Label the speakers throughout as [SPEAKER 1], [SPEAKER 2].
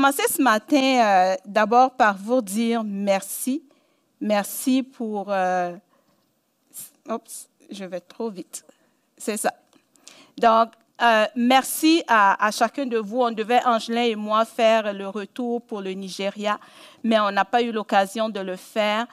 [SPEAKER 1] Commencer ce matin euh, d'abord par vous dire merci. Merci pour... Euh, oups, je vais trop vite. C'est ça. Donc, euh, merci à, chacun de vous. On devait, Angelin et moi, faire le retour pour le Nigeria, mais on n'a pas eu l'occasion de le faire.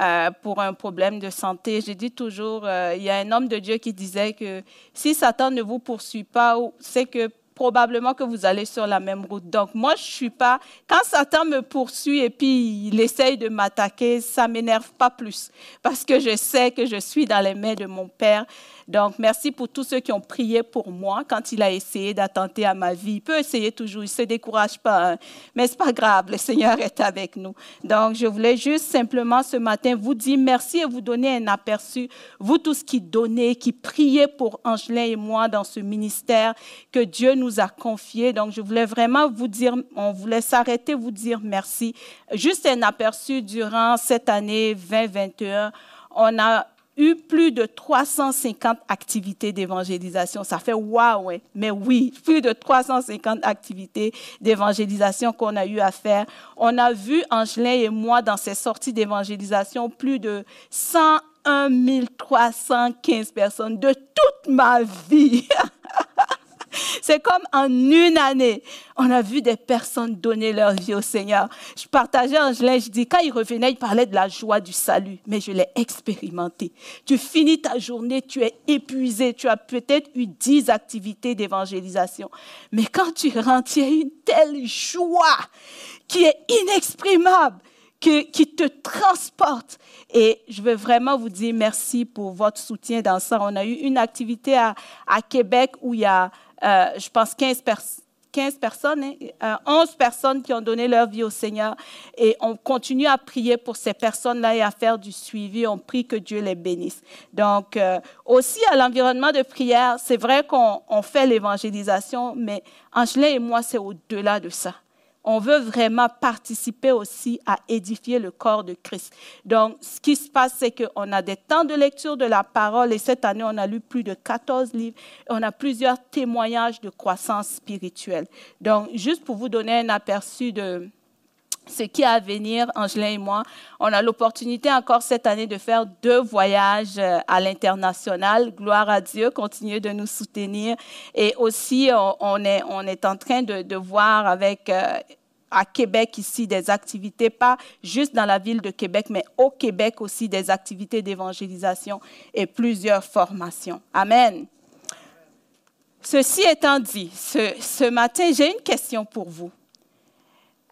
[SPEAKER 1] Euh, pour un problème de santé. J'ai dit toujours, il y a un homme de Dieu qui disait que si Satan ne vous poursuit pas, c'est que probablement que vous allez sur la même route. Donc, moi, je suis pas. Quand Satan me poursuit et puis il essaye de m'attaquer, ça m'énerve pas plus parce que je sais que je suis dans les mains de mon Père donc, merci pour tous ceux qui ont prié pour moi quand il a essayé d'attenter à ma vie. Il peut essayer toujours, il ne se décourage pas, hein. mais ce n'est pas grave, le Seigneur est avec nous. Donc, je voulais juste simplement ce matin vous dire merci et vous donner un aperçu, vous tous qui donnez, qui priez pour Angelin et moi dans ce ministère que Dieu nous a confié. Donc, je voulais vraiment vous dire, on voulait s'arrêter, vous dire merci. Juste un aperçu durant cette année 2021 on a eu plus de 350 activités d'évangélisation. Ça fait waouh, mais oui, plus de 350 activités d'évangélisation qu'on a eu à faire. On a vu, Angelin et moi, dans ces sorties d'évangélisation, plus de 101 315 personnes de toute ma vie. C'est comme en une année, on a vu des personnes donner leur vie au Seigneur. Je partageais Angelin, je dis, quand il revenait, il parlait de la joie du salut, mais je l'ai expérimenté. Tu finis ta journée, tu es épuisé, tu as peut-être eu dix activités d'évangélisation, mais quand tu rentres, il y a une telle joie qui est inexprimable. Qui, te transporte. Et je veux vraiment vous dire merci pour votre soutien dans ça. On a eu une activité à Québec où il y a euh, je pense, 15, 15 personnes, 11 hein, euh, personnes qui ont donné leur vie au Seigneur. Et on continue à prier pour ces personnes-là et à faire du suivi. On prie que Dieu les bénisse. Donc, euh, aussi à l'environnement de prière, c'est vrai qu'on fait l'évangélisation, mais Angelin et moi, c'est au-delà de ça on veut vraiment participer aussi à édifier le corps de Christ. Donc, ce qui se passe, c'est qu'on a des temps de lecture de la parole et cette année, on a lu plus de 14 livres et on a plusieurs témoignages de croissance spirituelle. Donc, juste pour vous donner un aperçu de ce qui est à venir, Angelin et moi, on a l'opportunité encore cette année de faire deux voyages euh, à l'international. Gloire à Dieu, continuez de nous soutenir. Et aussi, on est, en train de, voir avec euh, à Québec ici des activités, pas juste dans la ville de Québec, mais au Québec aussi des activités d'évangélisation et plusieurs formations. Amen. Ceci étant dit, ce, ce matin, j'ai une question pour vous.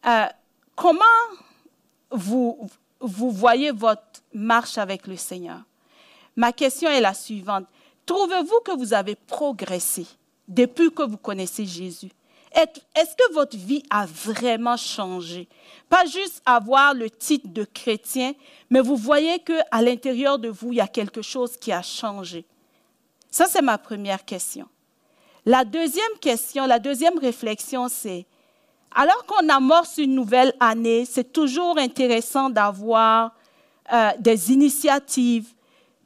[SPEAKER 1] Euh, comment vous, vous voyez votre marche avec le Seigneur? Ma question est la suivante. Trouvez-vous que vous avez progressé depuis que vous connaissez Jésus? Est-ce que votre vie a vraiment changé? Pas juste avoir le titre de chrétien, mais vous voyez qu'à l'intérieur de vous, il y a quelque chose qui a changé. Ça, c'est ma première question. La deuxième question, la deuxième réflexion, c'est, alors qu'on amorce une nouvelle année, c'est toujours intéressant d'avoir euh, des initiatives.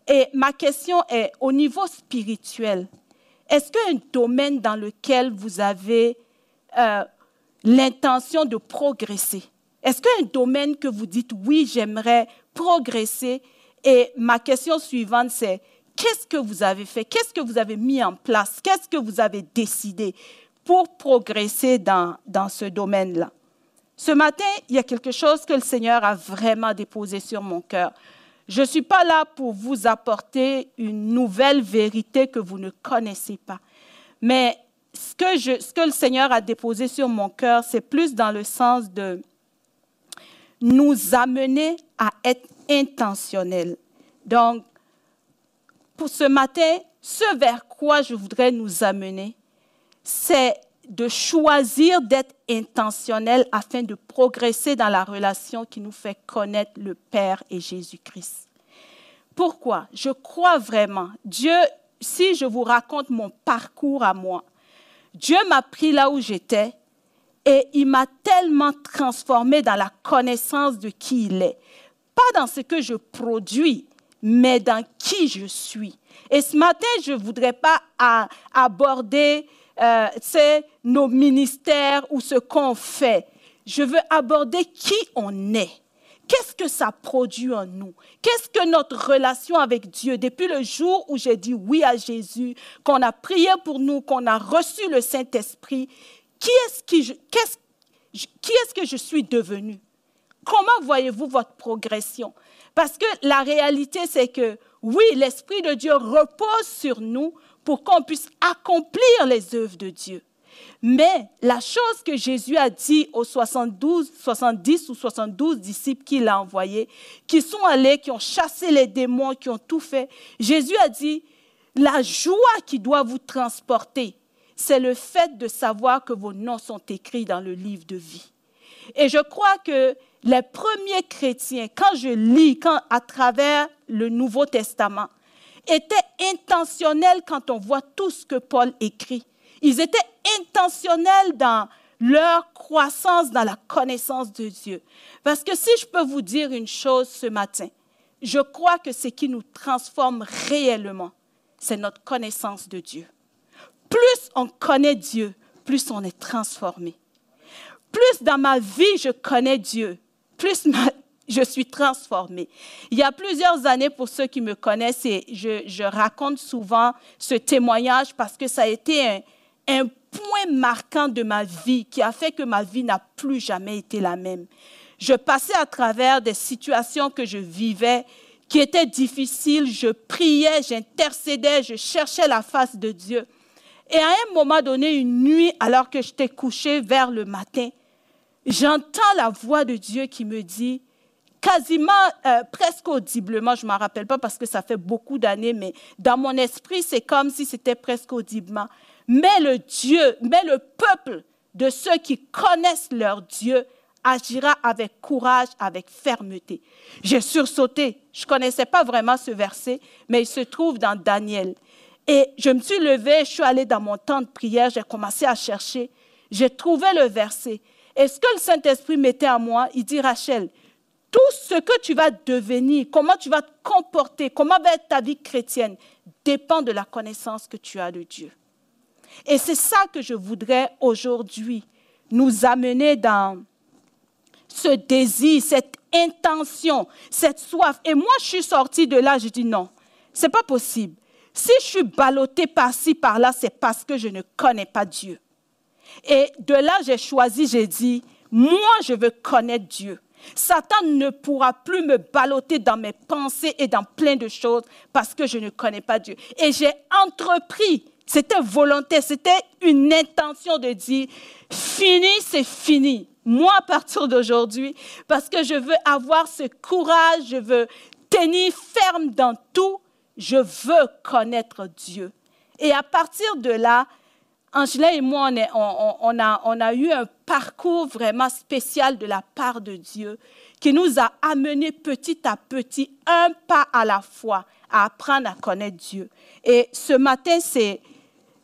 [SPEAKER 1] Et ma question est, au niveau spirituel, est-ce qu'il y a un domaine dans lequel vous avez euh, l'intention de progresser Est-ce qu'il y a un domaine que vous dites, oui, j'aimerais progresser? Et ma question suivante, c'est, qu'est-ce que vous avez fait? Qu'est-ce que vous avez mis en place? Qu'est-ce que vous avez décidé? Pour progresser dans, dans ce domaine-là Ce matin, il y a quelque chose que le Seigneur a vraiment déposé sur mon cœur. Je ne suis pas là pour vous apporter une nouvelle vérité que vous ne connaissez pas. Mais ce que, ce que le Seigneur a déposé sur mon cœur, c'est plus dans le sens de nous amener à être intentionnels. Donc, pour ce matin, ce vers quoi je voudrais nous amener, c'est de choisir d'être intentionnel afin de progresser dans la relation qui nous fait connaître le Père et Jésus-Christ. Pourquoi? Je crois vraiment. Dieu, si je vous raconte mon parcours à moi, Dieu m'a pris là où j'étais et il m'a tellement transformé dans la connaissance de qui il est. Pas dans ce que je produis, mais dans qui je suis. Et ce matin, je ne voudrais pas aborder euh, nos ministères ou ce qu'on fait. Je veux aborder qui on est. Qu'est-ce que ça produit en nous? Qu'est-ce que notre relation avec Dieu, depuis le jour où j'ai dit oui à Jésus, qu'on a prié pour nous, qu'on a reçu le Saint-Esprit, qui est-ce que je suis devenu Comment voyez-vous votre progression? Parce que la réalité, c'est que oui, l'Esprit de Dieu repose sur nous pour qu'on puisse accomplir les œuvres de Dieu. Mais la chose que Jésus a dit aux 72, 70 ou 72 disciples qu'il a envoyés, qui sont allés, qui ont chassé les démons, qui ont tout fait, Jésus a dit, la joie qui doit vous transporter, c'est le fait de savoir que vos noms sont écrits dans le livre de vie. Et je crois que les premiers chrétiens, quand je lis quand, à travers le Nouveau Testament, étaient intentionnels quand on voit tout ce que Paul écrit. Ils étaient intentionnels dans leur croissance dans la connaissance de Dieu. Parce que si je peux vous dire une chose ce matin, je crois que ce qui nous transforme réellement, c'est notre connaissance de Dieu. Plus on connaît Dieu, plus on est transformé. Plus dans ma vie je connais Dieu, plus je suis transformée. Il y a plusieurs années, pour ceux qui me connaissent, et je, raconte souvent ce témoignage parce que ça a été un, un point marquant de ma vie qui a fait que ma vie n'a plus jamais été la même. Je passais à travers des situations que je vivais qui étaient difficiles. Je priais, j'intercédais, je cherchais la face de Dieu. Et à un moment donné, une nuit, alors que j'étais couchée vers le matin, j'entends la voix de Dieu qui me dit, quasiment, euh, presque audiblement, je ne m'en rappelle pas parce que ça fait beaucoup d'années, mais dans mon esprit, c'est comme si c'était presque audiblement mais le Dieu, mais le peuple de ceux qui connaissent leur Dieu agira avec courage, avec fermeté. J'ai sursauté. Je ne connaissais pas vraiment ce verset, mais il se trouve dans Daniel. Et je me suis levée, je suis allée dans mon temps de prière, j'ai commencé à chercher. J'ai trouvé le verset. Et ce que le Saint-Esprit mettait à moi, il dit, Rachel, tout ce que tu vas devenir, comment tu vas te comporter, comment va être ta vie chrétienne, dépend de la connaissance que tu as de Dieu. Et c'est ça que je voudrais aujourd'hui nous amener dans ce désir, cette intention, cette soif. Et moi, je suis sortie de là, je dis non, c'est pas possible. Si je suis ballottée par-ci, par-là, c'est parce que je ne connais pas Dieu. Et de là, j'ai choisi, j'ai dit, moi, je veux connaître Dieu. Satan ne pourra plus me balloter dans mes pensées et dans plein de choses parce que je ne connais pas Dieu. Et j'ai entrepris c'était volonté, c'était une intention de dire, fini, c'est fini. Moi, à partir d'aujourd'hui, parce que je veux avoir ce courage, je veux tenir ferme dans tout, je veux connaître Dieu. Et à partir de là, Angela et moi, on, a, on, a, eu un parcours vraiment spécial de la part de Dieu qui nous a amenés petit à petit, un pas à la fois, à apprendre à connaître Dieu. Et ce matin, c'est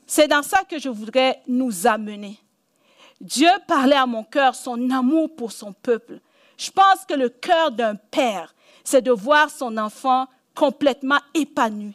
[SPEAKER 1] c'est dans ça que je voudrais nous amener. Dieu parlait à mon cœur son amour pour son peuple. Je pense que le cœur d'un père, c'est de voir son enfant complètement épanoui.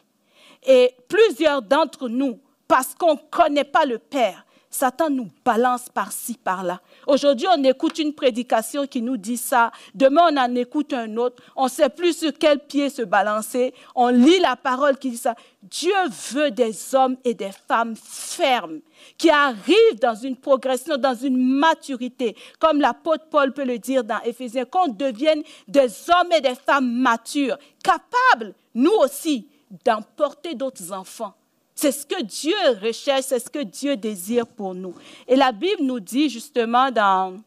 [SPEAKER 1] Et plusieurs d'entre nous, parce qu'on ne connaît pas le Père, Satan nous balance par-ci, par-là. Aujourd'hui, on écoute une prédication qui nous dit ça. Demain, on en écoute un autre. On ne sait plus sur quel pied se balancer. On lit la parole qui dit ça. Dieu veut des hommes et des femmes fermes qui arrivent dans une progression, dans une maturité. Comme l'apôtre Paul peut le dire dans Éphésiens, qu'on devienne des hommes et des femmes matures, capables, nous aussi, d'emporter d'autres enfants c'est ce que Dieu recherche, c'est ce que Dieu désire pour nous. Et la Bible nous dit justement dans,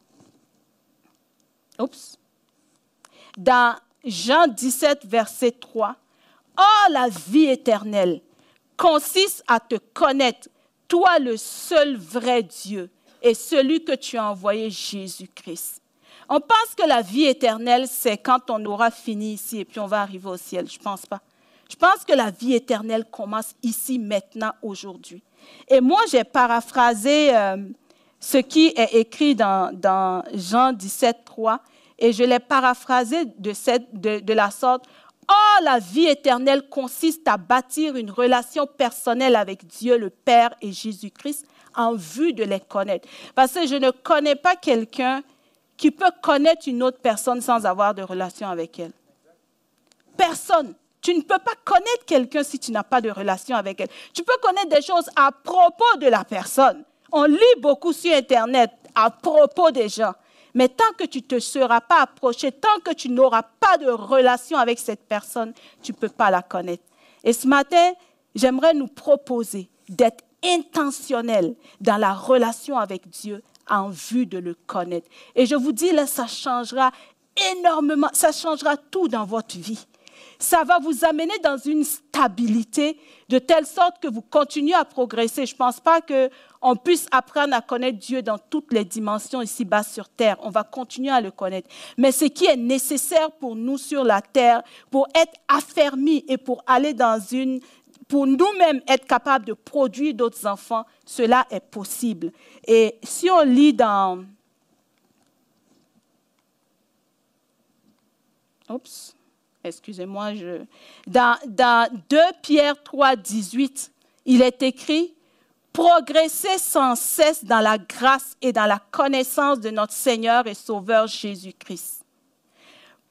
[SPEAKER 1] Jean 17, verset 3, Or la vie éternelle consiste à te connaître, toi le seul vrai Dieu, et celui que tu as envoyé, Jésus-Christ. On pense que la vie éternelle, c'est quand on aura fini ici et puis on va arriver au ciel. Je ne pense pas. Je pense que la vie éternelle commence ici, maintenant, aujourd'hui. Et moi, j'ai paraphrasé euh, ce qui est écrit dans, Jean 17, 3, et je l'ai paraphrasé de la sorte. Oh, la vie éternelle consiste à bâtir une relation personnelle avec Dieu le Père et Jésus-Christ en vue de les connaître. Parce que je ne connais pas quelqu'un qui peut connaître une autre personne sans avoir de relation avec elle. Personne. Tu ne peux pas connaître quelqu'un si tu n'as pas de relation avec elle. Tu peux connaître des choses à propos de la personne. On lit beaucoup sur Internet à propos des gens. Mais tant que tu ne te seras pas approché, tant que tu n'auras pas de relation avec cette personne, tu ne peux pas la connaître. Et ce matin, j'aimerais nous proposer d'être intentionnel dans la relation avec Dieu en vue de le connaître. Et je vous dis, là, ça changera énormément, ça changera tout dans votre vie. Ça va vous amener dans une stabilité de telle sorte que vous continuez à progresser. Je ne pense pas qu'on puisse apprendre à connaître Dieu dans toutes les dimensions ici-bas sur terre. On va continuer à le connaître. Mais ce qui est nécessaire pour nous sur la terre, pour être affermis et pour aller dans une pour nous-mêmes être capables de produire d'autres enfants, cela est possible. Et si on lit dans... Oups, excusez-moi, dans 2 Pierre 3, 18, il est écrit, Progressez sans cesse dans la grâce et dans la connaissance de notre Seigneur et Sauveur Jésus-Christ.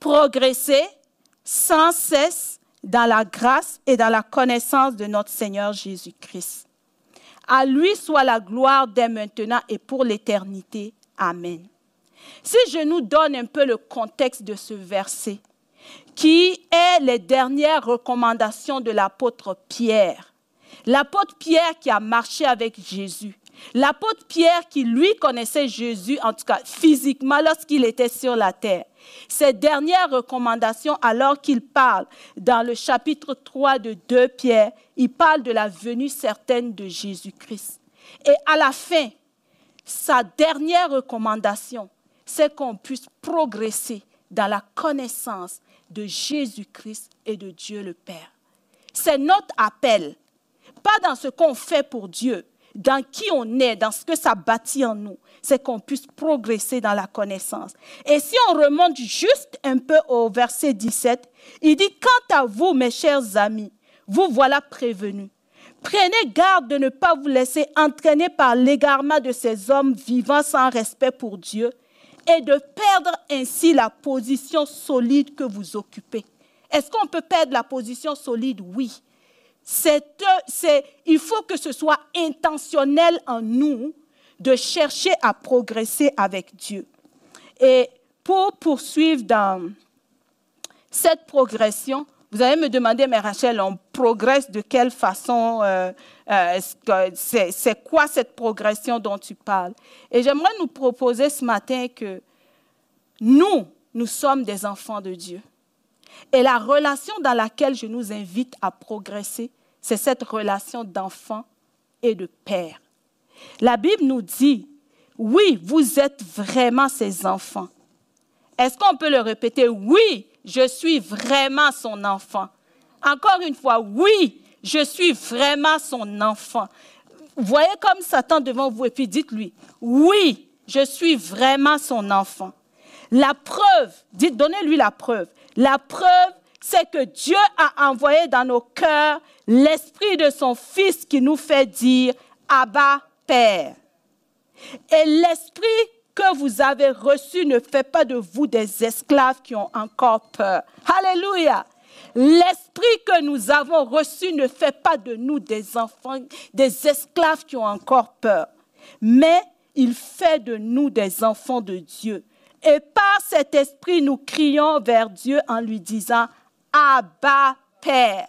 [SPEAKER 1] Progressez sans cesse dans la grâce et dans la connaissance de notre Seigneur Jésus-Christ. À lui soit la gloire dès maintenant et pour l'éternité. Amen. Si je nous donne un peu le contexte de ce verset, qui est les dernières recommandations de l'apôtre Pierre, l'apôtre Pierre qui a marché avec Jésus, l'apôtre Pierre qui lui connaissait Jésus, en tout cas physiquement lorsqu'il était sur la terre, ces dernières recommandations, alors qu'il parle dans le chapitre 3 de 2 Pierre, il parle de la venue certaine de Jésus-Christ. Et à la fin, sa dernière recommandation, c'est qu'on puisse progresser dans la connaissance de Jésus-Christ et de Dieu le Père. C'est notre appel, pas dans ce qu'on fait pour Dieu, dans qui on est, dans ce que ça bâtit en nous, c'est qu'on puisse progresser dans la connaissance. Et si on remonte juste un peu au verset 17, il dit, quant à vous, mes chers amis, vous voilà prévenus. Prenez garde de ne pas vous laisser entraîner par l'égarement de ces hommes vivant sans respect pour Dieu et de perdre ainsi la position solide que vous occupez. Est-ce qu'on peut perdre la position solide? Oui c'est, il faut que ce soit intentionnel en nous de chercher à progresser avec Dieu. Et pour poursuivre dans cette progression, vous allez me demander, mais Rachel, on progresse de quelle façon euh, euh, c'est, c'est quoi cette progression dont tu parles? Et j'aimerais nous proposer ce matin que nous, nous sommes des enfants de Dieu. Et la relation dans laquelle je nous invite à progresser, c'est cette relation d'enfant et de père. La Bible nous dit, oui, vous êtes vraiment ses enfants. Est-ce qu'on peut le répéter? Oui, je suis vraiment son enfant. Encore une fois, oui, je suis vraiment son enfant. Voyez comme Satan devant vous et puis dites-lui, oui, je suis vraiment son enfant. La preuve, dites, donnez-lui la preuve. La preuve, c'est que Dieu a envoyé dans nos cœurs l'esprit de son Fils qui nous fait dire Abba, Père. Et l'esprit que vous avez reçu ne fait pas de vous des esclaves qui ont encore peur. Alléluia. L'esprit que nous avons reçu ne fait pas de nous des enfants, des esclaves qui ont encore peur, mais il fait de nous des enfants de Dieu. Et par cet esprit, nous crions vers Dieu en lui disant, Abba Père.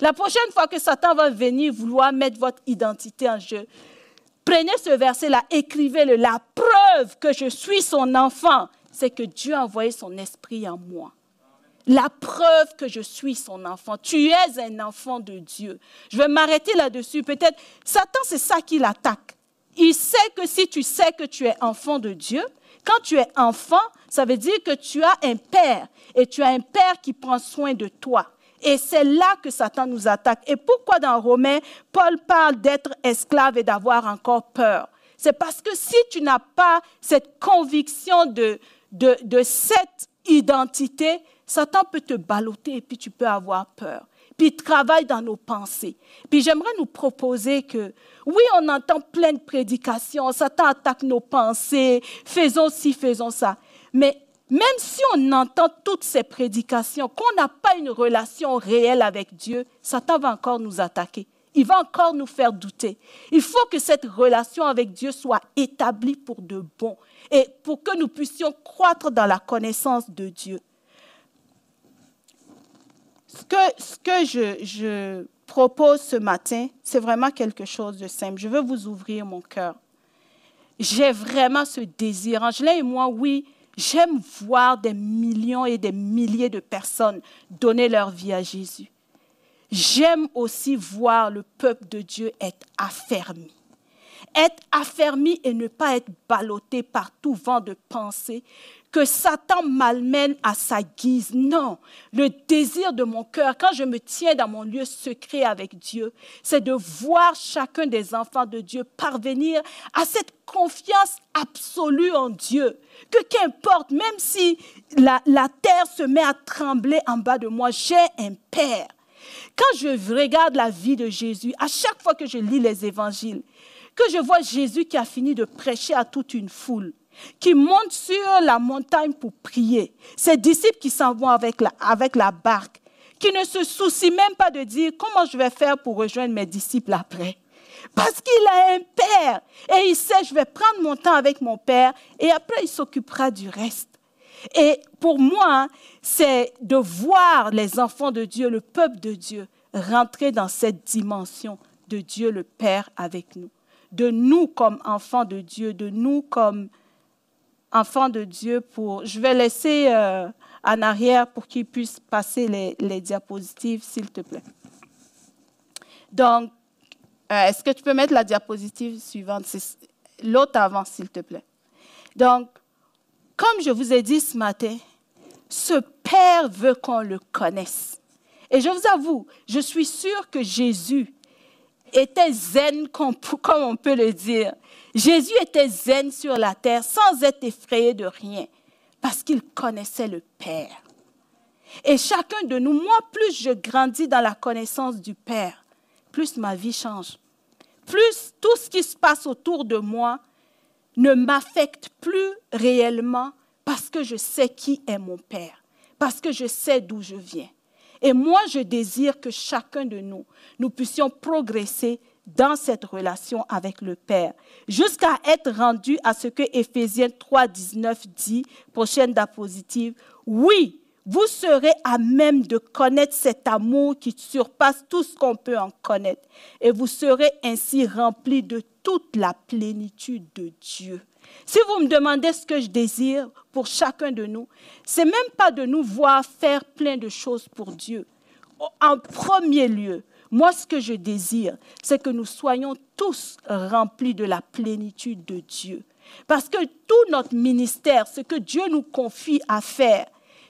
[SPEAKER 1] La prochaine fois que Satan va venir vouloir mettre votre identité en jeu, prenez ce verset-là, écrivez-le. La preuve que je suis son enfant, c'est que Dieu a envoyé son esprit en moi. La preuve que je suis son enfant. Tu es un enfant de Dieu. Je vais m'arrêter là-dessus. Peut-être, Satan, c'est ça qui l'attaque. Il sait que si tu sais que tu es enfant de Dieu, quand tu es enfant, ça veut dire que tu as un père et tu as un père qui prend soin de toi. Et c'est là que Satan nous attaque. Et pourquoi dans Romains, Paul parle d'être esclave et d'avoir encore peur? C'est parce que si tu n'as pas cette conviction de, cette identité, Satan peut te balloter et puis tu peux avoir peur puis il travaille dans nos pensées. Puis j'aimerais nous proposer que, oui, on entend plein de prédications, Satan attaque nos pensées, faisons ci, faisons ça. Mais même si on entend toutes ces prédications, qu'on n'a pas une relation réelle avec Dieu, Satan va encore nous attaquer. Il va encore nous faire douter. Il faut que cette relation avec Dieu soit établie pour de bon et pour que nous puissions croître dans la connaissance de Dieu ce que, je, je propose ce matin, c'est vraiment quelque chose de simple. Je veux vous ouvrir mon cœur. J'ai vraiment ce désir. Angela et moi, oui, j'aime voir des millions et des milliers de personnes donner leur vie à Jésus. J'aime aussi voir le peuple de Dieu être affermi être affermi et ne pas être ballotté par tout vent de pensée que Satan malmène à sa guise. Non, le désir de mon cœur, quand je me tiens dans mon lieu secret avec Dieu, c'est de voir chacun des enfants de Dieu parvenir à cette confiance absolue en Dieu. Que qu'importe, même si la, la terre se met à trembler en bas de moi, j'ai un Père. Quand je regarde la vie de Jésus, à chaque fois que je lis les évangiles, que je vois Jésus qui a fini de prêcher à toute une foule, qui monte sur la montagne pour prier, ses disciples qui s'en vont avec la, avec la barque, qui ne se soucient même pas de dire comment je vais faire pour rejoindre mes disciples après? Parce qu'il a un père et il sait, je vais prendre mon temps avec mon père et après il s'occupera du reste. Et pour moi, c'est de voir les enfants de Dieu, le peuple de Dieu, rentrer dans cette dimension de Dieu le Père avec nous de nous comme enfants de Dieu, de nous comme enfants de Dieu pour... Je vais laisser euh, en arrière pour qu'il puisse passer les, diapositives, s'il te plaît. Donc, euh, est-ce que tu peux mettre la diapositive suivante, l'autre avant, s'il te plaît. Donc, comme je vous ai dit ce matin, ce Père veut qu'on le connaisse. Et je vous avoue, je suis sûre que Jésus était zen, comme on peut le dire. Jésus était zen sur la terre sans être effrayé de rien, parce qu'il connaissait le Père. Et chacun de nous, moi, plus je grandis dans la connaissance du Père, plus ma vie change. Plus tout ce qui se passe autour de moi ne m'affecte plus réellement parce que je sais qui est mon Père, parce que je sais d'où je viens. Et moi, je désire que chacun de nous, nous puissions progresser dans cette relation avec le Père, jusqu'à être rendu à ce que Éphésiens 3, 19 dit, prochaine diapositive, oui, vous serez à même de connaître cet amour qui surpasse tout ce qu'on peut en connaître, et vous serez ainsi remplis de toute la plénitude de Dieu. Si vous me demandez ce que je désire pour chacun de nous, c'est même pas de nous voir faire plein de choses pour Dieu. En premier lieu, moi, ce que je désire, c'est que nous soyons tous remplis de la plénitude de Dieu. Parce que tout notre ministère, ce que Dieu nous confie à faire,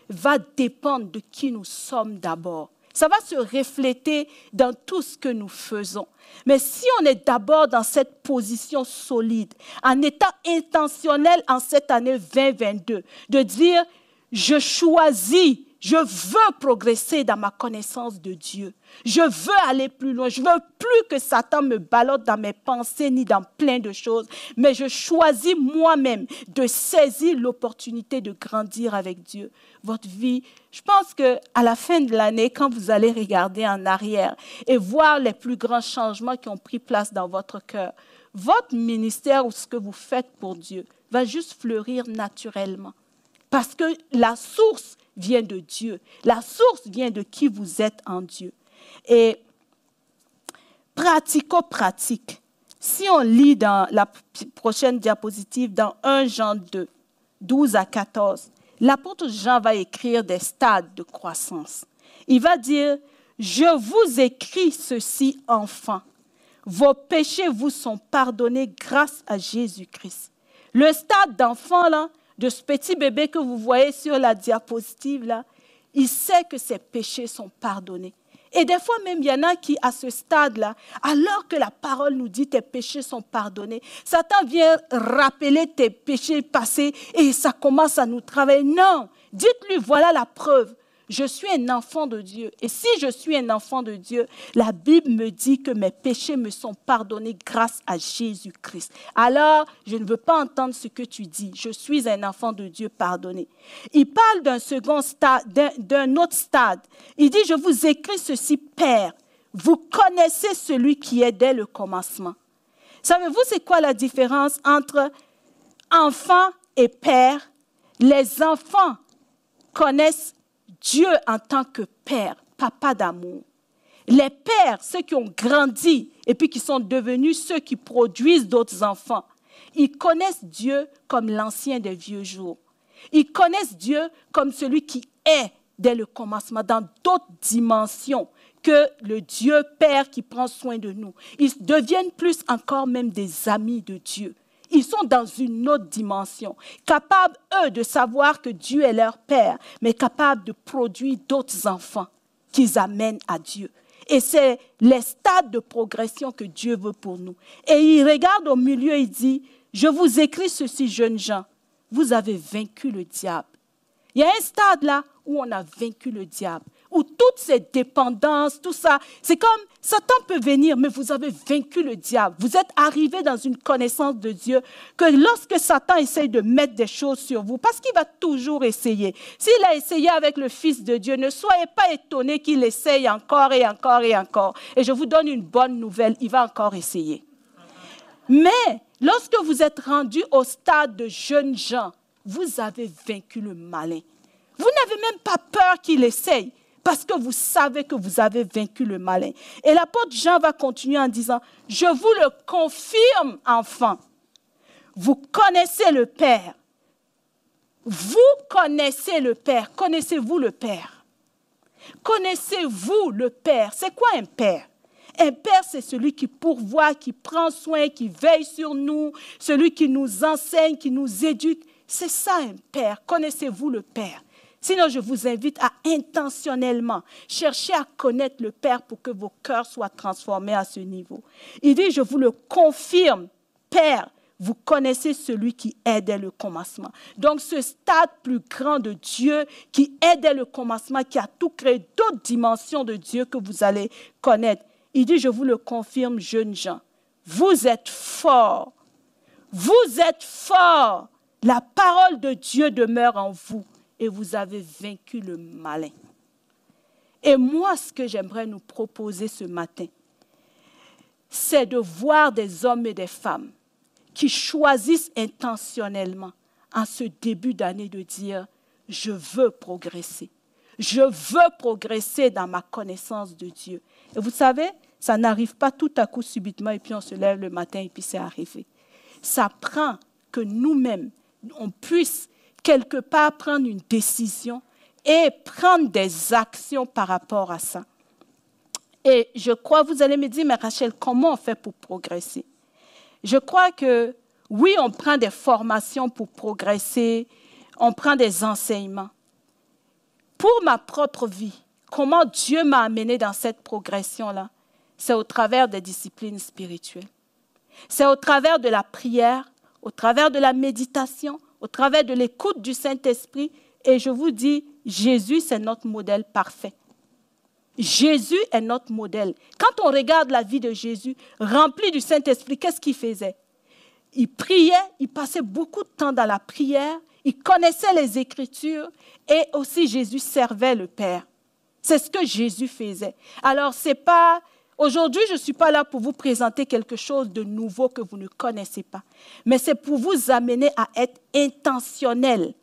[SPEAKER 1] va dépendre de qui nous sommes d'abord. Ça va se refléter dans tout ce que nous faisons. Mais si on est d'abord dans cette position solide, en état intentionnel en cette année 2022, de dire, je choisis je veux progresser dans ma connaissance de Dieu. Je veux aller plus loin. Je veux plus que Satan me ballotte dans mes pensées ni dans plein de choses. Mais je choisis moi-même de saisir l'opportunité de grandir avec Dieu. Votre vie, je pense que à la fin de l'année, quand vous allez regarder en arrière et voir les plus grands changements qui ont pris place dans votre cœur, votre ministère ou ce que vous faites pour Dieu va juste fleurir naturellement. Parce que la source vient de Dieu. La source vient de qui vous êtes en Dieu. Et pratico-pratique. Si on lit dans la prochaine diapositive, dans 1 Jean 2, 12 à 14, l'apôtre Jean va écrire des stades de croissance. Il va dire, je vous écris ceci, enfants. Vos péchés vous sont pardonnés grâce à Jésus-Christ. Le stade d'enfant, là, de ce petit bébé que vous voyez sur la diapositive, là, il sait que ses péchés sont pardonnés. Et des fois même, il y en a qui, à ce stade-là, alors que la parole nous dit tes péchés sont pardonnés, Satan vient rappeler tes péchés passés et ça commence à nous travailler. Non, dites-lui, voilà la preuve je suis un enfant de Dieu. Et si je suis un enfant de Dieu, la Bible me dit que mes péchés me sont pardonnés grâce à Jésus-Christ. Alors, je ne veux pas entendre ce que tu dis. Je suis un enfant de Dieu pardonné. Il parle d'un second stade, d'un autre stade. Il dit, je vous écris ceci, Père. Vous connaissez celui qui est dès le commencement. Savez-vous c'est quoi la différence entre enfant et père? Les enfants connaissent Dieu en tant que père, papa d'amour. Les pères, ceux qui ont grandi et puis qui sont devenus ceux qui produisent d'autres enfants, ils connaissent Dieu comme l'ancien des vieux jours. Ils connaissent Dieu comme celui qui est dès le commencement, dans d'autres dimensions que le Dieu Père qui prend soin de nous. Ils deviennent plus encore même des amis de Dieu. Ils sont dans une autre dimension, capables, eux, de savoir que Dieu est leur Père, mais capables de produire d'autres enfants qu'ils amènent à Dieu. Et c'est les stades de progression que Dieu veut pour nous. Et il regarde au milieu, il dit, je vous écris ceci, jeunes gens, vous avez vaincu le diable. Il y a un stade là où on a vaincu le diable où toutes ces dépendances, tout ça, c'est comme Satan peut venir, mais vous avez vaincu le diable. Vous êtes arrivé dans une connaissance de Dieu que lorsque Satan essaye de mettre des choses sur vous, parce qu'il va toujours essayer. S'il a essayé avec le Fils de Dieu, ne soyez pas étonnés qu'il essaye encore et encore et encore. Et je vous donne une bonne nouvelle, il va encore essayer. Mais lorsque vous êtes rendu au stade de jeunes gens, vous avez vaincu le malin. Vous n'avez même pas peur qu'il essaye parce que vous savez que vous avez vaincu le malin. Et l'apôtre Jean va continuer en disant, je vous le confirme, enfant, vous connaissez le Père. Vous connaissez le Père. Connaissez-vous le Père? Connaissez-vous le Père? C'est quoi un Père? Un père, c'est celui qui pourvoit, qui prend soin, qui veille sur nous, celui qui nous enseigne, qui nous éduque. C'est ça un père. Connaissez-vous le Père? Sinon, je vous invite à intentionnellement chercher à connaître le Père pour que vos cœurs soient transformés à ce niveau. Il dit, je vous le confirme, Père, vous connaissez celui qui est dès le commencement. Donc ce stade plus grand de Dieu qui est dès le commencement, qui a tout créé, d'autres dimensions de Dieu que vous allez connaître. Il dit, je vous le confirme, jeunes gens, vous êtes forts. Vous êtes forts. La parole de Dieu demeure en vous et vous avez vaincu le malin. Et moi, ce que j'aimerais nous proposer ce matin, c'est de voir des hommes et des femmes qui choisissent intentionnellement en ce début d'année de dire, je veux progresser. Je veux progresser dans ma connaissance de Dieu. Et vous savez, ça n'arrive pas tout à coup subitement et puis on se lève le matin et puis c'est arrivé. Ça prend que nous-mêmes, on puisse quelque part prendre une décision et prendre des actions par rapport à ça. Et je crois, vous allez me dire, mais Rachel, comment on fait pour progresser? Je crois que oui, on prend des formations pour progresser, on prend des enseignements. Pour ma propre vie, comment Dieu m'a amené dans cette progression-là, c'est au travers des disciplines spirituelles. C'est au travers de la prière, au travers de la méditation, au travers de l'écoute du Saint-Esprit. Et je vous dis, Jésus, c'est notre modèle parfait. Jésus est notre modèle. Quand on regarde la vie de Jésus, rempli du Saint-Esprit, qu'est-ce qu'il faisait? Il priait, il passait beaucoup de temps dans la prière, il connaissait les Écritures et aussi Jésus servait le Père. C'est ce que Jésus faisait. Alors, ce n'est pas Aujourd'hui, je ne suis pas là pour vous présenter quelque chose de nouveau que vous ne connaissez pas, mais c'est pour vous amener à être intentionnel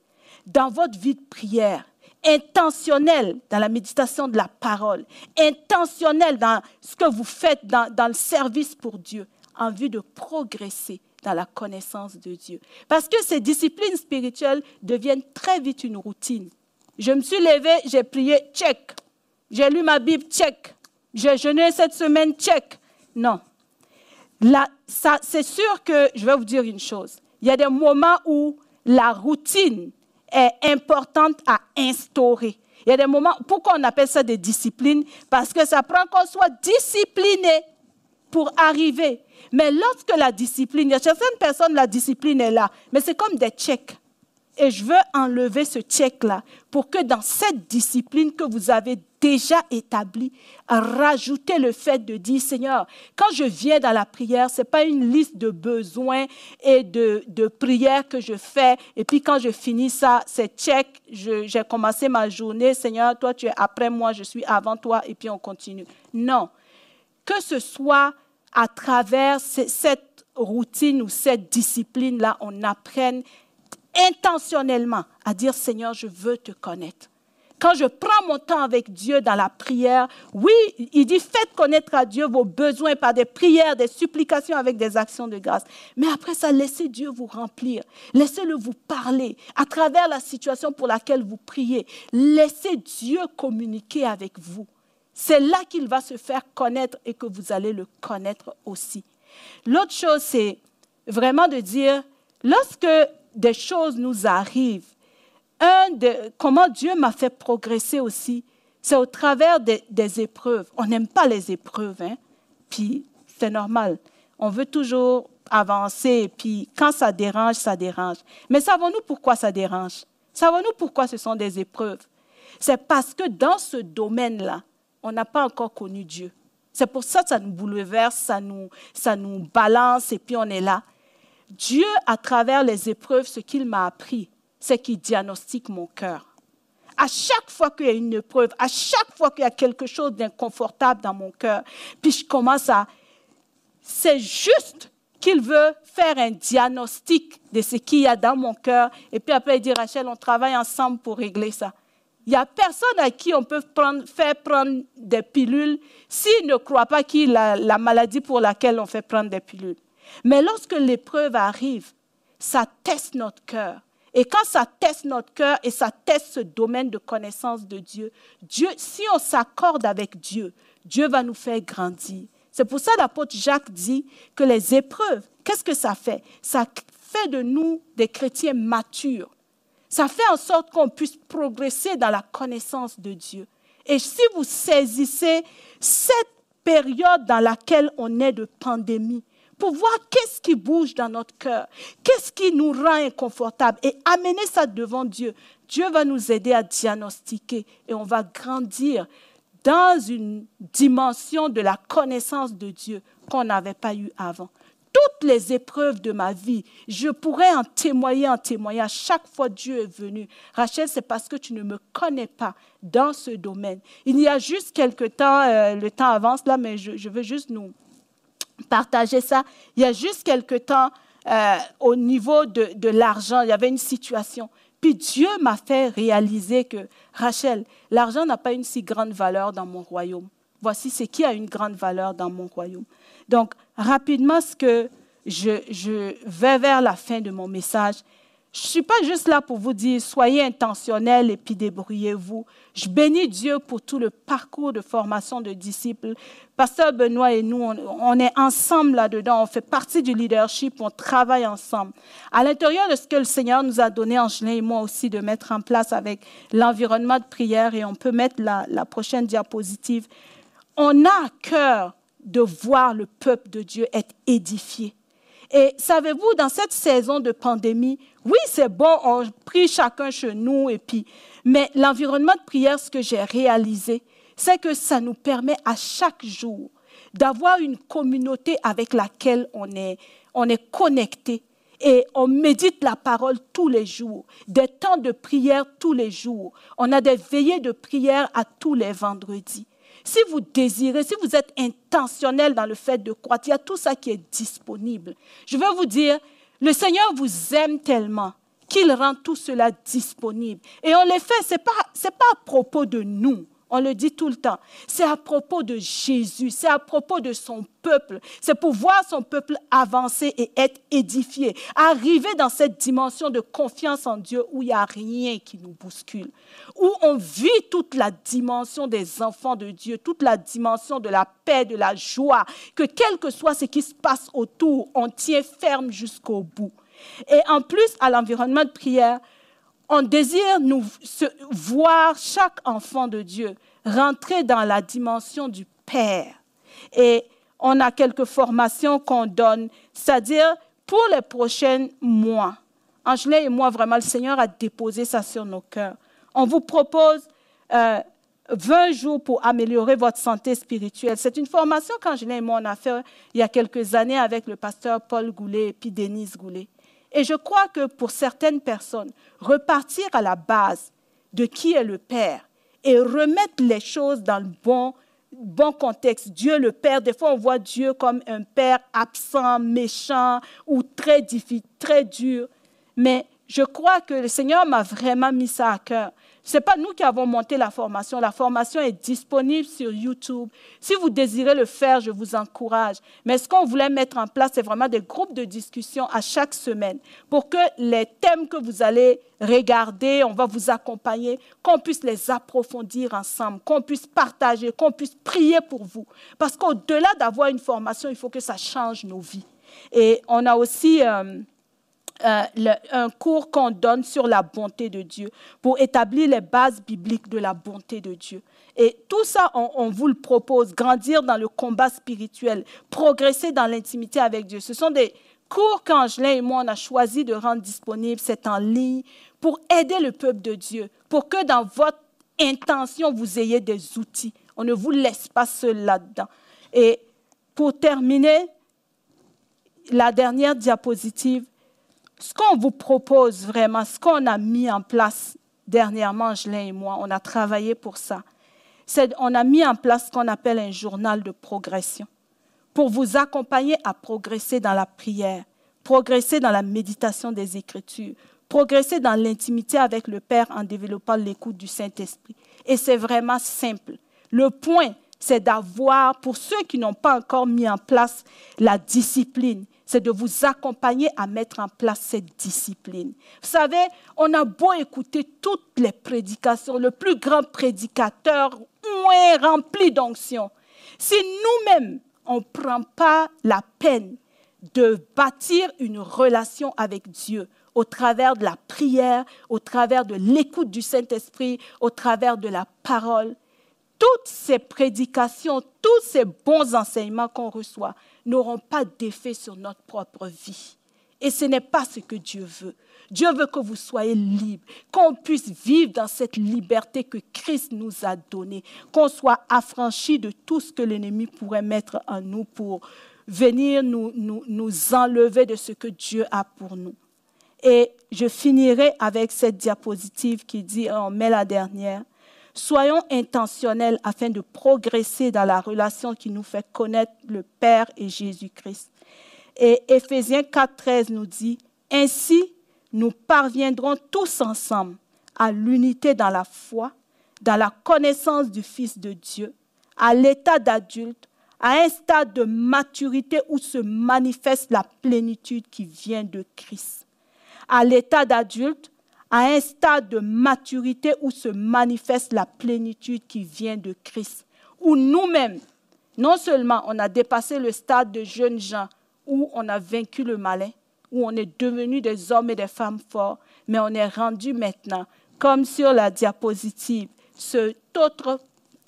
[SPEAKER 1] dans votre vie de prière, intentionnel dans la méditation de la parole, intentionnel dans ce que vous faites dans, le service pour Dieu, en vue de progresser dans la connaissance de Dieu. Parce que ces disciplines spirituelles deviennent très vite une routine. Je me suis levée, j'ai prié, check. J'ai lu ma Bible, check. J'ai jeûné cette semaine, check. Non. c'est sûr que je vais vous dire une chose. Il y a des moments où la routine est importante à instaurer. Il y a des moments, pourquoi on appelle ça des disciplines? Parce que ça prend qu'on soit discipliné pour arriver. Mais lorsque la discipline, il y a certaines personnes, la discipline est là, mais c'est comme des checks. Et je veux enlever ce check-là pour que dans cette discipline que vous avez déjà établie, rajoutez le fait de dire, Seigneur, quand je viens dans la prière, ce n'est pas une liste de besoins et de, de prières que je fais. Et puis quand je finis ça, c'est check, j'ai commencé ma journée, Seigneur, toi tu es après moi, je suis avant toi, et puis on continue. Non. Que ce soit à travers cette routine ou cette discipline-là, on apprenne intentionnellement à dire Seigneur, je veux te connaître. Quand je prends mon temps avec Dieu dans la prière, oui, il dit faites connaître à Dieu vos besoins par des prières, des supplications avec des actions de grâce. Mais après ça, laissez Dieu vous remplir. Laissez-le vous parler à travers la situation pour laquelle vous priez. Laissez Dieu communiquer avec vous. C'est là qu'il va se faire connaître et que vous allez le connaître aussi. L'autre chose, c'est vraiment de dire, lorsque des choses nous arrivent, un de, comment Dieu m'a fait progresser aussi, c'est au travers des, épreuves. On n'aime pas les épreuves, hein? puis c'est normal. On veut toujours avancer, puis quand ça dérange, ça dérange. Mais savons-nous pourquoi ça dérange? Savons-nous pourquoi ce sont des épreuves? C'est parce que dans ce domaine-là, on n'a pas encore connu Dieu. C'est pour ça que ça nous bouleverse, ça nous, ça nous balance et puis on est là. Dieu, à travers les épreuves, ce qu'il m'a appris, c'est qu'il diagnostique mon cœur. À chaque fois qu'il y a une épreuve, à chaque fois qu'il y a quelque chose d'inconfortable dans mon cœur, puis je commence à... C'est juste qu'il veut faire un diagnostic de ce qu'il y a dans mon cœur. Et puis après, il dit, Rachel, on travaille ensemble pour régler ça. Il n'y a personne à qui on peut faire prendre des pilules s'il ne croit pas qu'il a la maladie pour laquelle on fait prendre des pilules. Mais lorsque l'épreuve arrive, ça teste notre cœur. Et quand ça teste notre cœur et ça teste ce domaine de connaissance de Dieu, Dieu, si on s'accorde avec Dieu, Dieu va nous faire grandir. C'est pour ça l'apôtre Jacques dit que les épreuves, qu'est-ce que ça fait? Ça fait de nous des chrétiens matures. Ça fait en sorte qu'on puisse progresser dans la connaissance de Dieu. Et si vous saisissez cette période dans laquelle on est de pandémie, pour voir qu'est-ce qui bouge dans notre cœur, qu'est-ce qui nous rend inconfortable et amener ça devant Dieu. Dieu va nous aider à diagnostiquer et on va grandir dans une dimension de la connaissance de Dieu qu'on n'avait pas eu avant. Toutes les épreuves de ma vie, je pourrais en témoigner, en témoigner. À chaque fois Dieu est venu. Rachel, c'est parce que tu ne me connais pas dans ce domaine. Il y a juste quelque temps, euh, le temps avance là, mais je veux juste nous, partager ça. Il y a juste quelque temps, euh, au niveau de, l'argent, il y avait une situation. Puis Dieu m'a fait réaliser que, Rachel, l'argent n'a pas une si grande valeur dans mon royaume. Voici ce qui a une grande valeur dans mon royaume. Donc, rapidement, ce que je vais vers la fin de mon message, je ne suis pas juste là pour vous dire soyez intentionnels et puis débrouillez-vous. Je bénis Dieu pour tout le parcours de formation de disciples. Pasteur Benoît et nous, on, est ensemble là-dedans. On fait partie du leadership, on travaille ensemble. À l'intérieur de ce que le Seigneur nous a donné, Angelin et moi aussi, de mettre en place avec l'environnement de prière, et on peut mettre la, la prochaine diapositive, on a à cœur de voir le peuple de Dieu être édifié. Et savez-vous, dans cette saison de pandémie, oui, c'est bon, on prie chacun chez nous, et puis, mais l'environnement de prière, ce que j'ai réalisé, c'est que ça nous permet à chaque jour d'avoir une communauté avec laquelle on est, on est connecté. Et on médite la parole tous les jours, des temps de prière tous les jours. On a des veillées de prière à tous les vendredis. Si vous désirez, si vous êtes intentionnel dans le fait de croître, il y a tout ça qui est disponible. Je veux vous dire, le Seigneur vous aime tellement qu'il rend tout cela disponible. Et on les fait, ce n'est pas à propos de nous. On le dit tout le temps. C'est à propos de Jésus, c'est à propos de son peuple. C'est pour voir son peuple avancer et être édifié. Arriver dans cette dimension de confiance en Dieu où il n'y a rien qui nous bouscule. Où on vit toute la dimension des enfants de Dieu, toute la dimension de la paix, de la joie. Que quel que soit ce qui se passe autour, on tient ferme jusqu'au bout. Et en plus, à l'environnement de prière, on désire nous voir chaque enfant de Dieu rentrer dans la dimension du Père. Et on a quelques formations qu'on donne, c'est-à-dire pour les prochains mois. Angela et moi, vraiment, le Seigneur a déposé ça sur nos cœurs. On vous propose euh, 20 jours pour améliorer votre santé spirituelle. C'est une formation qu'Angela et moi, on a fait il y a quelques années avec le pasteur Paul Goulet et puis Denise Goulet. Et je crois que pour certaines personnes, repartir à la base de qui est le Père et remettre les choses dans le bon, bon contexte. Dieu le Père, des fois on voit Dieu comme un Père absent, méchant ou très difficile, très dur. Mais je crois que le Seigneur m'a vraiment mis ça à cœur. Ce n'est pas nous qui avons monté la formation. La formation est disponible sur YouTube. Si vous désirez le faire, je vous encourage. Mais ce qu'on voulait mettre en place, c'est vraiment des groupes de discussion à chaque semaine pour que les thèmes que vous allez regarder, on va vous accompagner, qu'on puisse les approfondir ensemble, qu'on puisse partager, qu'on puisse prier pour vous. Parce qu'au-delà d'avoir une formation, il faut que ça change nos vies. Et on a aussi... Euh, euh, un cours qu'on donne sur la bonté de Dieu pour établir les bases bibliques de la bonté de Dieu. Et tout ça, on, vous le propose, grandir dans le combat spirituel, progresser dans l'intimité avec Dieu. Ce sont des cours qu'Angelin et moi, on a choisi de rendre disponibles, c'est en ligne, pour aider le peuple de Dieu, pour que dans votre intention, vous ayez des outils. On ne vous laisse pas seul là-dedans. Et pour terminer, la dernière diapositive, ce qu'on vous propose vraiment, ce qu'on a mis en place dernièrement, Angelin et moi, on a travaillé pour ça. On a mis en place ce qu'on appelle un journal de progression pour vous accompagner à progresser dans la prière, progresser dans la méditation des Écritures, progresser dans l'intimité avec le Père en développant l'écoute du Saint-Esprit. Et c'est vraiment simple. Le point, c'est d'avoir, pour ceux qui n'ont pas encore mis en place la discipline, c'est de vous accompagner à mettre en place cette discipline. Vous savez, on a beau écouter toutes les prédications, le plus grand prédicateur moins rempli d'onction. Si nous-mêmes, on ne prend pas la peine de bâtir une relation avec Dieu au travers de la prière, au travers de l'écoute du Saint-Esprit, au travers de la parole, toutes ces prédications, tous ces bons enseignements qu'on reçoit n'auront pas d'effet sur notre propre vie. Et ce n'est pas ce que Dieu veut. Dieu veut que vous soyez libres, qu'on puisse vivre dans cette liberté que Christ nous a donnée, qu'on soit affranchi de tout ce que l'ennemi pourrait mettre en nous pour venir nous, nous, nous enlever de ce que Dieu a pour nous. Et je finirai avec cette diapositive qui dit, on met la dernière, Soyons intentionnels afin de progresser dans la relation qui nous fait connaître le Père et Jésus-Christ. Et Éphésiens 4.13 nous dit, Ainsi, nous parviendrons tous ensemble à l'unité dans la foi, dans la connaissance du Fils de Dieu, à l'état d'adulte, à un stade de maturité où se manifeste la plénitude qui vient de Christ. À l'état d'adulte, à un stade de maturité où se manifeste la plénitude qui vient de Christ, où nous-mêmes, non seulement on a dépassé le stade de jeunes gens, où on a vaincu le malin, où on est devenu des hommes et des femmes forts, mais on est rendu maintenant, comme sur la diapositive, cet autre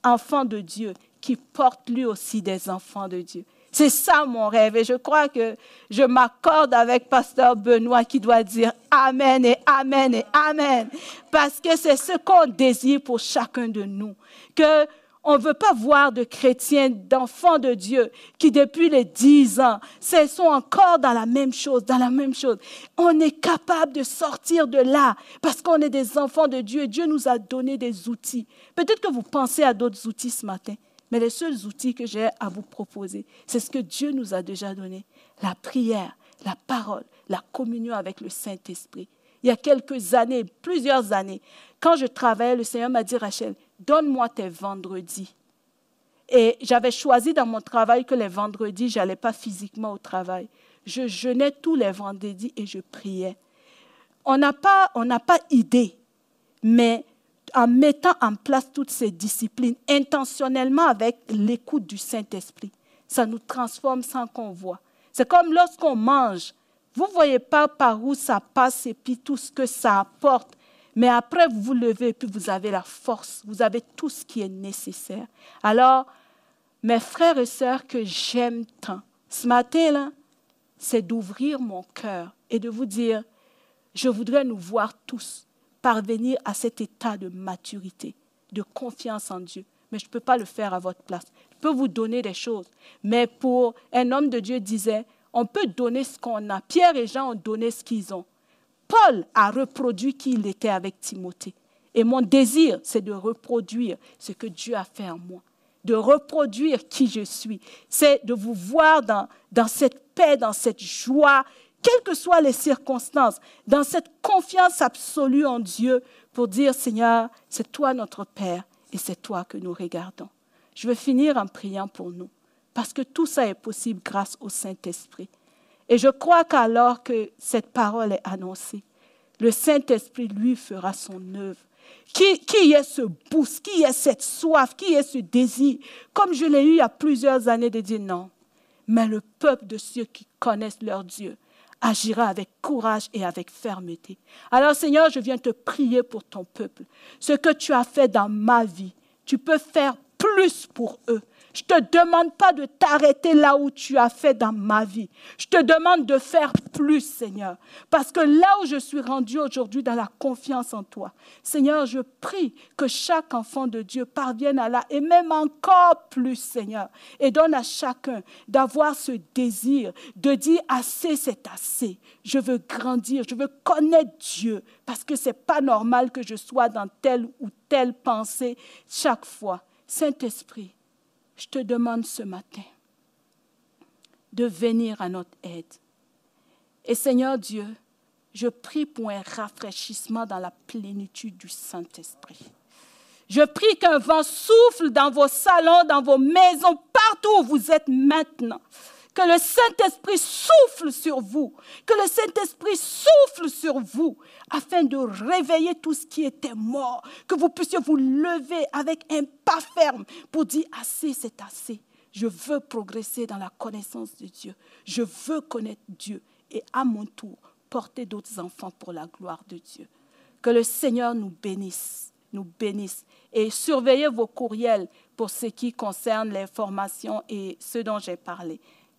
[SPEAKER 1] enfant de Dieu qui porte lui aussi des enfants de Dieu. C'est ça mon rêve. Et je crois que je m'accorde avec Pasteur Benoît qui doit dire Amen et Amen et Amen. Parce que c'est ce qu'on désire pour chacun de nous. Que on ne veut pas voir de chrétiens, d'enfants de Dieu qui depuis les dix ans, sont encore dans la même chose, dans la même chose. On est capable de sortir de là parce qu'on est des enfants de Dieu. Dieu nous a donné des outils. Peut-être que vous pensez à d'autres outils ce matin. Mais les seuls outils que j'ai à vous proposer, c'est ce que Dieu nous a déjà donné. La prière, la parole, la communion avec le Saint-Esprit. Il y a quelques années, plusieurs années, quand je travaillais, le Seigneur m'a dit, Rachel, donne-moi tes vendredis. Et j'avais choisi dans mon travail que les vendredis, je n'allais pas physiquement au travail. Je jeûnais tous les vendredis et je priais. On n'a pas, on pas idée, mais en mettant en place toutes ces disciplines intentionnellement avec l'écoute du Saint-Esprit, ça nous transforme sans qu'on voit. C'est comme lorsqu'on mange. Vous ne voyez pas par où ça passe et puis tout ce que ça apporte. Mais après, vous vous levez et puis vous avez la force, vous avez tout ce qui est nécessaire. Alors, mes frères et sœurs que j'aime tant, ce matin-là, c'est d'ouvrir mon cœur et de vous dire, je voudrais nous voir tous parvenir à cet état de maturité, de confiance en Dieu. Mais je ne peux pas le faire à votre place. Je peux vous donner des choses. Mais pour un homme de Dieu disait, on peut donner ce qu'on a. Pierre et Jean ont donné ce qu'ils ont. Paul a reproduit qui il était avec Timothée. Et mon désir, c'est de reproduire ce que Dieu a fait en moi, de reproduire qui je suis. C'est de vous voir dans, dans cette paix, dans cette joie, quelles que soient les circonstances, dans cette confiance absolue en Dieu pour dire, Seigneur, c'est toi notre Père et c'est toi que nous regardons. Je veux finir en priant pour nous, parce que tout ça est possible grâce au Saint-Esprit. Et je crois qu'alors que cette parole est annoncée, le Saint-Esprit, lui, fera son œuvre. Qui, est ce boost, qui est cette soif, qui est ce désir? Comme je l'ai eu il y a plusieurs années de dire non. Mais le peuple de ceux qui connaissent leur Dieu agira avec courage et avec fermeté. Alors Seigneur, je viens te prier pour ton peuple. Ce que tu as fait dans ma vie, tu peux faire plus pour eux. Je ne te demande pas de t'arrêter là où tu as fait dans ma vie. Je te demande de faire plus, Seigneur. Parce que là où je suis rendu aujourd'hui dans la confiance en toi, Seigneur, je prie que chaque enfant de Dieu parvienne à là et même encore plus, Seigneur. Et donne à chacun d'avoir ce désir de dire assez, c'est assez. Je veux grandir, je veux connaître Dieu. Parce que ce n'est pas normal que je sois dans telle ou telle pensée chaque fois. Saint-Esprit, je te demande ce matin de venir à notre aide. Et Seigneur Dieu, je prie pour un rafraîchissement dans la plénitude du Saint-Esprit. Je prie qu'un vent souffle dans vos salons, dans vos maisons, partout où vous êtes maintenant. Que le Saint-Esprit souffle sur vous. Que le Saint-Esprit souffle sur vous afin de réveiller tout ce qui était mort. Que vous puissiez vous lever avec un pas ferme pour dire assez, c'est assez. Je veux progresser dans la connaissance de Dieu. Je veux connaître Dieu et à mon tour porter d'autres enfants pour la gloire de Dieu. Que le Seigneur nous bénisse, nous bénisse et surveillez vos courriels pour ce qui concerne les formations et ce dont j'ai parlé.